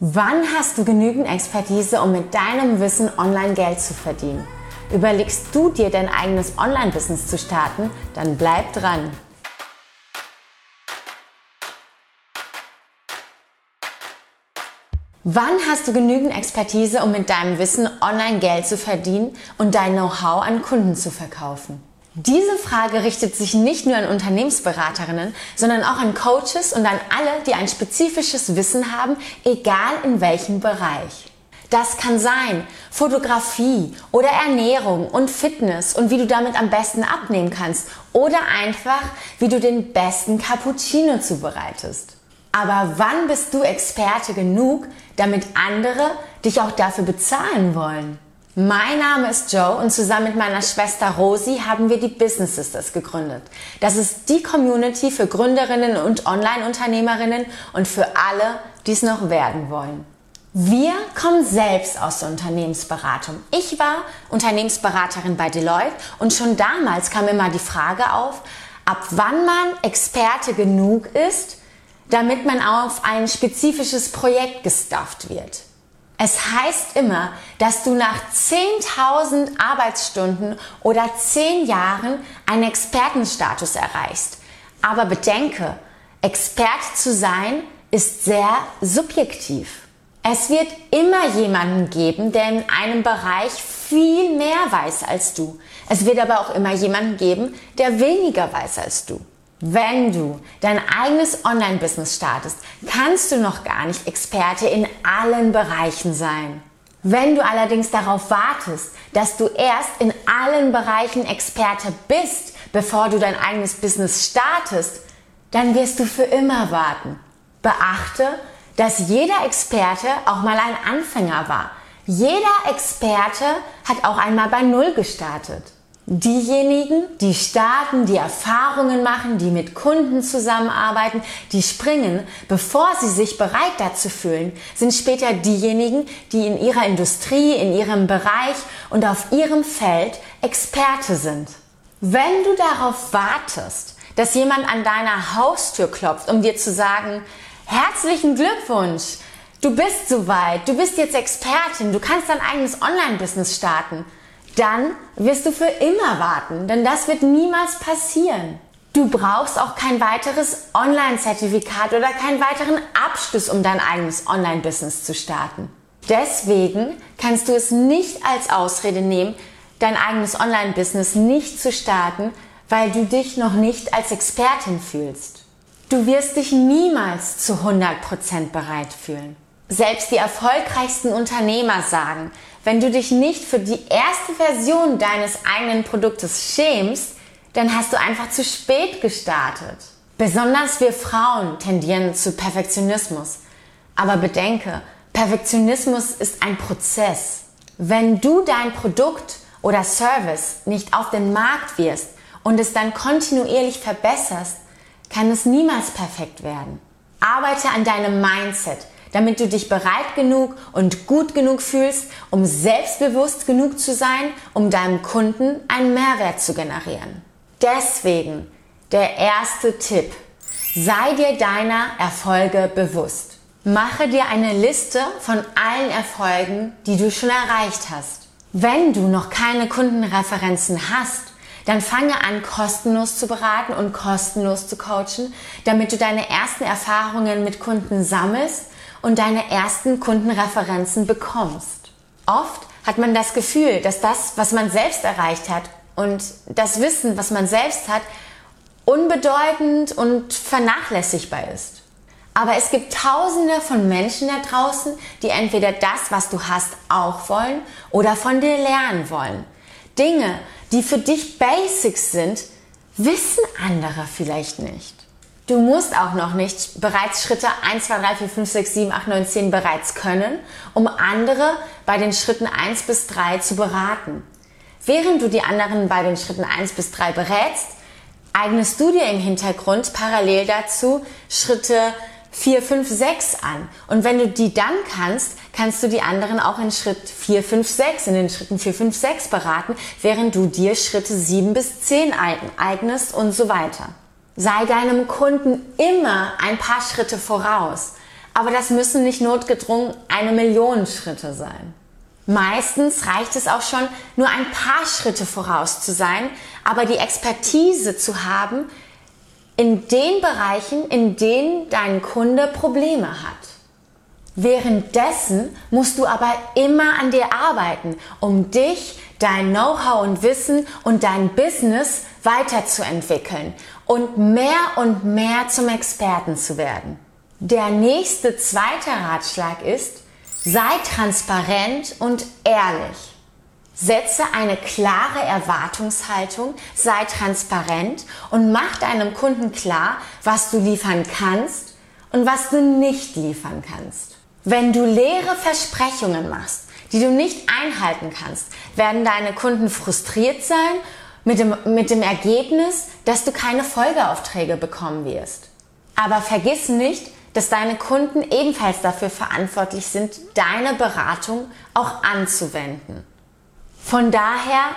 Wann hast du genügend Expertise, um mit deinem Wissen online Geld zu verdienen? Überlegst du dir dein eigenes Online-Business zu starten? Dann bleib dran. Wann hast du genügend Expertise, um mit deinem Wissen online Geld zu verdienen und dein Know-how an Kunden zu verkaufen? Diese Frage richtet sich nicht nur an Unternehmensberaterinnen, sondern auch an Coaches und an alle, die ein spezifisches Wissen haben, egal in welchem Bereich. Das kann sein Fotografie oder Ernährung und Fitness und wie du damit am besten abnehmen kannst oder einfach, wie du den besten Cappuccino zubereitest. Aber wann bist du Experte genug, damit andere dich auch dafür bezahlen wollen? Mein Name ist Joe und zusammen mit meiner Schwester Rosi haben wir die Business Sisters gegründet. Das ist die Community für Gründerinnen und Online-Unternehmerinnen und für alle, die es noch werden wollen. Wir kommen selbst aus der Unternehmensberatung. Ich war Unternehmensberaterin bei Deloitte und schon damals kam immer die Frage auf, ab wann man Experte genug ist, damit man auf ein spezifisches Projekt gestafft wird. Es heißt immer, dass du nach 10.000 Arbeitsstunden oder 10 Jahren einen Expertenstatus erreichst. Aber bedenke, Expert zu sein ist sehr subjektiv. Es wird immer jemanden geben, der in einem Bereich viel mehr weiß als du. Es wird aber auch immer jemanden geben, der weniger weiß als du. Wenn du dein eigenes Online-Business startest, kannst du noch gar nicht Experte in allen Bereichen sein. Wenn du allerdings darauf wartest, dass du erst in allen Bereichen Experte bist, bevor du dein eigenes Business startest, dann wirst du für immer warten. Beachte, dass jeder Experte auch mal ein Anfänger war. Jeder Experte hat auch einmal bei Null gestartet. Diejenigen, die starten, die Erfahrungen machen, die mit Kunden zusammenarbeiten, die springen, bevor sie sich bereit dazu fühlen, sind später diejenigen, die in ihrer Industrie, in ihrem Bereich und auf ihrem Feld Experte sind. Wenn du darauf wartest, dass jemand an deiner Haustür klopft, um dir zu sagen, herzlichen Glückwunsch, du bist soweit, du bist jetzt Expertin, du kannst dein eigenes Online-Business starten, dann wirst du für immer warten, denn das wird niemals passieren. Du brauchst auch kein weiteres Online-Zertifikat oder keinen weiteren Abschluss, um dein eigenes Online-Business zu starten. Deswegen kannst du es nicht als Ausrede nehmen, dein eigenes Online-Business nicht zu starten, weil du dich noch nicht als Expertin fühlst. Du wirst dich niemals zu 100% bereit fühlen. Selbst die erfolgreichsten Unternehmer sagen, wenn du dich nicht für die erste Version deines eigenen Produktes schämst, dann hast du einfach zu spät gestartet. Besonders wir Frauen tendieren zu Perfektionismus. Aber bedenke, Perfektionismus ist ein Prozess. Wenn du dein Produkt oder Service nicht auf den Markt wirst und es dann kontinuierlich verbesserst, kann es niemals perfekt werden. Arbeite an deinem Mindset damit du dich bereit genug und gut genug fühlst, um selbstbewusst genug zu sein, um deinem Kunden einen Mehrwert zu generieren. Deswegen der erste Tipp. Sei dir deiner Erfolge bewusst. Mache dir eine Liste von allen Erfolgen, die du schon erreicht hast. Wenn du noch keine Kundenreferenzen hast, dann fange an, kostenlos zu beraten und kostenlos zu coachen, damit du deine ersten Erfahrungen mit Kunden sammelst und deine ersten Kundenreferenzen bekommst. Oft hat man das Gefühl, dass das, was man selbst erreicht hat und das Wissen, was man selbst hat, unbedeutend und vernachlässigbar ist. Aber es gibt tausende von Menschen da draußen, die entweder das, was du hast, auch wollen oder von dir lernen wollen. Dinge, die für dich Basics sind, wissen andere vielleicht nicht. Du musst auch noch nicht bereits Schritte 1, 2, 3, 4, 5, 6, 7, 8, 9, 10 bereits können, um andere bei den Schritten 1 bis 3 zu beraten. Während du die anderen bei den Schritten 1 bis 3 berätst, eignest du dir im Hintergrund parallel dazu Schritte 4, 5, 6 an. Und wenn du die dann kannst, kannst du die anderen auch in Schritt 4, 5, 6, in den Schritten 4, 5, 6 beraten, während du dir Schritte 7 bis 10 eignest und so weiter. Sei deinem Kunden immer ein paar Schritte voraus. aber das müssen nicht notgedrungen eine Million Schritte sein. Meistens reicht es auch schon, nur ein paar Schritte voraus zu sein, aber die Expertise zu haben in den Bereichen, in denen dein Kunde Probleme hat. Währenddessen musst du aber immer an dir arbeiten, um dich, dein Know-how und Wissen und dein Business weiterzuentwickeln und mehr und mehr zum Experten zu werden. Der nächste zweite Ratschlag ist, sei transparent und ehrlich. Setze eine klare Erwartungshaltung, sei transparent und mach deinem Kunden klar, was du liefern kannst und was du nicht liefern kannst. Wenn du leere Versprechungen machst, die du nicht einhalten kannst, werden deine Kunden frustriert sein mit dem, mit dem Ergebnis, dass du keine Folgeaufträge bekommen wirst. Aber vergiss nicht, dass deine Kunden ebenfalls dafür verantwortlich sind, deine Beratung auch anzuwenden. Von daher,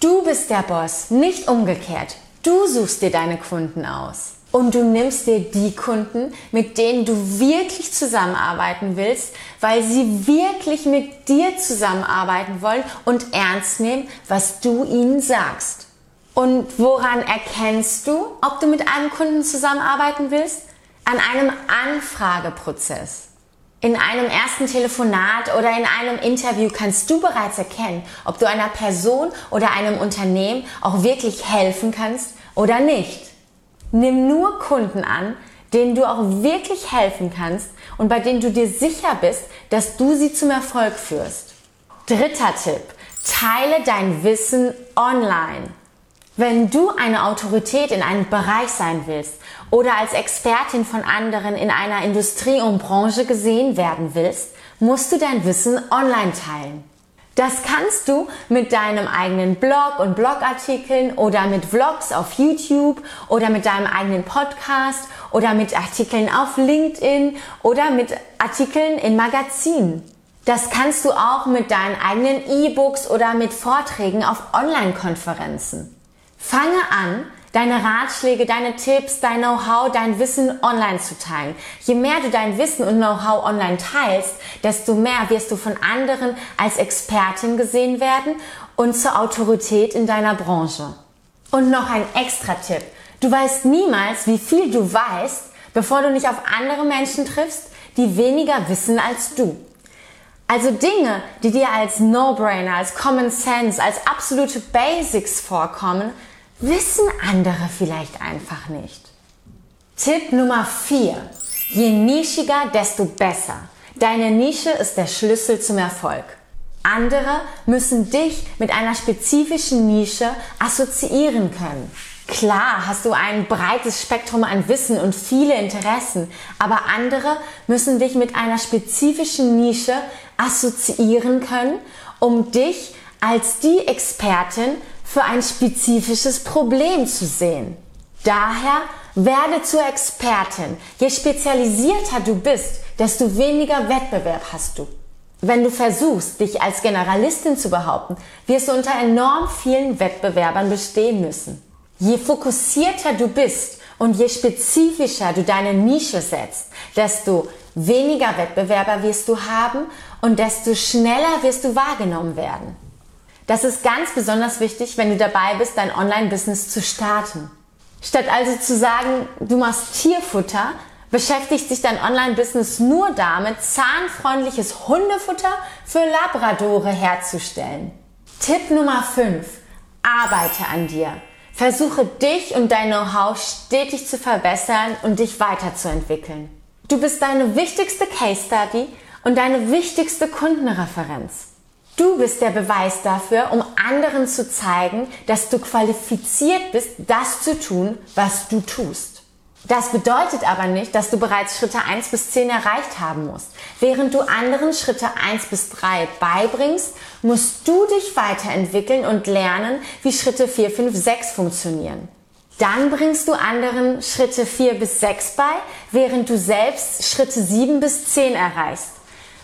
du bist der Boss, nicht umgekehrt. Du suchst dir deine Kunden aus. Und du nimmst dir die Kunden, mit denen du wirklich zusammenarbeiten willst, weil sie wirklich mit dir zusammenarbeiten wollen und ernst nehmen, was du ihnen sagst. Und woran erkennst du, ob du mit einem Kunden zusammenarbeiten willst? An einem Anfrageprozess. In einem ersten Telefonat oder in einem Interview kannst du bereits erkennen, ob du einer Person oder einem Unternehmen auch wirklich helfen kannst oder nicht. Nimm nur Kunden an, denen du auch wirklich helfen kannst und bei denen du dir sicher bist, dass du sie zum Erfolg führst. Dritter Tipp. Teile dein Wissen online. Wenn du eine Autorität in einem Bereich sein willst oder als Expertin von anderen in einer Industrie und Branche gesehen werden willst, musst du dein Wissen online teilen. Das kannst du mit deinem eigenen Blog und Blogartikeln oder mit Vlogs auf YouTube oder mit deinem eigenen Podcast oder mit Artikeln auf LinkedIn oder mit Artikeln in Magazinen. Das kannst du auch mit deinen eigenen E-Books oder mit Vorträgen auf Online-Konferenzen. Fange an, deine Ratschläge, deine Tipps, dein Know-how, dein Wissen online zu teilen. Je mehr du dein Wissen und Know-how online teilst, desto mehr wirst du von anderen als Expertin gesehen werden und zur Autorität in deiner Branche. Und noch ein extra Tipp. Du weißt niemals, wie viel du weißt, bevor du nicht auf andere Menschen triffst, die weniger wissen als du. Also Dinge, die dir als No-Brainer, als Common Sense, als absolute Basics vorkommen, wissen andere vielleicht einfach nicht. Tipp Nummer 4. Je nischiger, desto besser. Deine Nische ist der Schlüssel zum Erfolg. Andere müssen dich mit einer spezifischen Nische assoziieren können. Klar hast du ein breites Spektrum an Wissen und viele Interessen, aber andere müssen dich mit einer spezifischen Nische assoziieren können, um dich als die Expertin für ein spezifisches Problem zu sehen. Daher werde zur Expertin. Je spezialisierter du bist, desto weniger Wettbewerb hast du. Wenn du versuchst, dich als Generalistin zu behaupten, wirst du unter enorm vielen Wettbewerbern bestehen müssen. Je fokussierter du bist und je spezifischer du deine Nische setzt, desto weniger Wettbewerber wirst du haben und desto schneller wirst du wahrgenommen werden. Das ist ganz besonders wichtig, wenn du dabei bist, dein Online-Business zu starten. Statt also zu sagen, du machst Tierfutter, beschäftigt sich dein Online-Business nur damit, zahnfreundliches Hundefutter für Labradore herzustellen. Tipp Nummer 5. Arbeite an dir. Versuche dich und dein Know-how stetig zu verbessern und dich weiterzuentwickeln. Du bist deine wichtigste Case Study und deine wichtigste Kundenreferenz. Du bist der Beweis dafür, um anderen zu zeigen, dass du qualifiziert bist, das zu tun, was du tust. Das bedeutet aber nicht, dass du bereits Schritte 1 bis 10 erreicht haben musst. Während du anderen Schritte 1 bis 3 beibringst, musst du dich weiterentwickeln und lernen, wie Schritte 4, 5, 6 funktionieren. Dann bringst du anderen Schritte 4 bis 6 bei, während du selbst Schritte 7 bis 10 erreichst.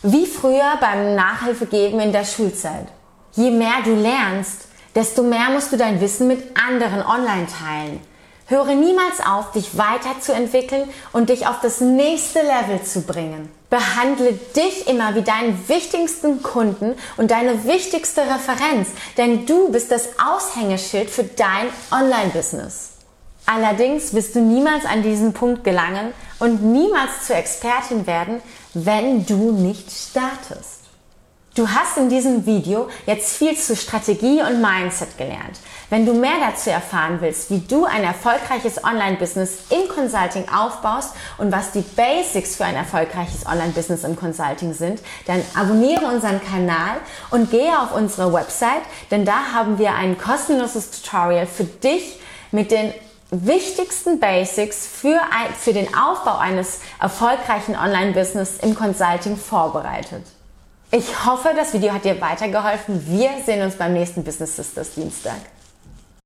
Wie früher beim Nachhilfegeben in der Schulzeit. Je mehr du lernst, desto mehr musst du dein Wissen mit anderen online teilen. Höre niemals auf, dich weiterzuentwickeln und dich auf das nächste Level zu bringen. Behandle dich immer wie deinen wichtigsten Kunden und deine wichtigste Referenz, denn du bist das Aushängeschild für dein Online-Business. Allerdings wirst du niemals an diesen Punkt gelangen und niemals zur Expertin werden, wenn du nicht startest. Du hast in diesem Video jetzt viel zu Strategie und Mindset gelernt. Wenn du mehr dazu erfahren willst, wie du ein erfolgreiches Online-Business im Consulting aufbaust und was die Basics für ein erfolgreiches Online-Business im Consulting sind, dann abonniere unseren Kanal und gehe auf unsere Website, denn da haben wir ein kostenloses Tutorial für dich mit den wichtigsten Basics für, ein, für den Aufbau eines erfolgreichen Online-Business im Consulting vorbereitet. Ich hoffe, das Video hat dir weitergeholfen. Wir sehen uns beim nächsten Business Sisters Dienstag.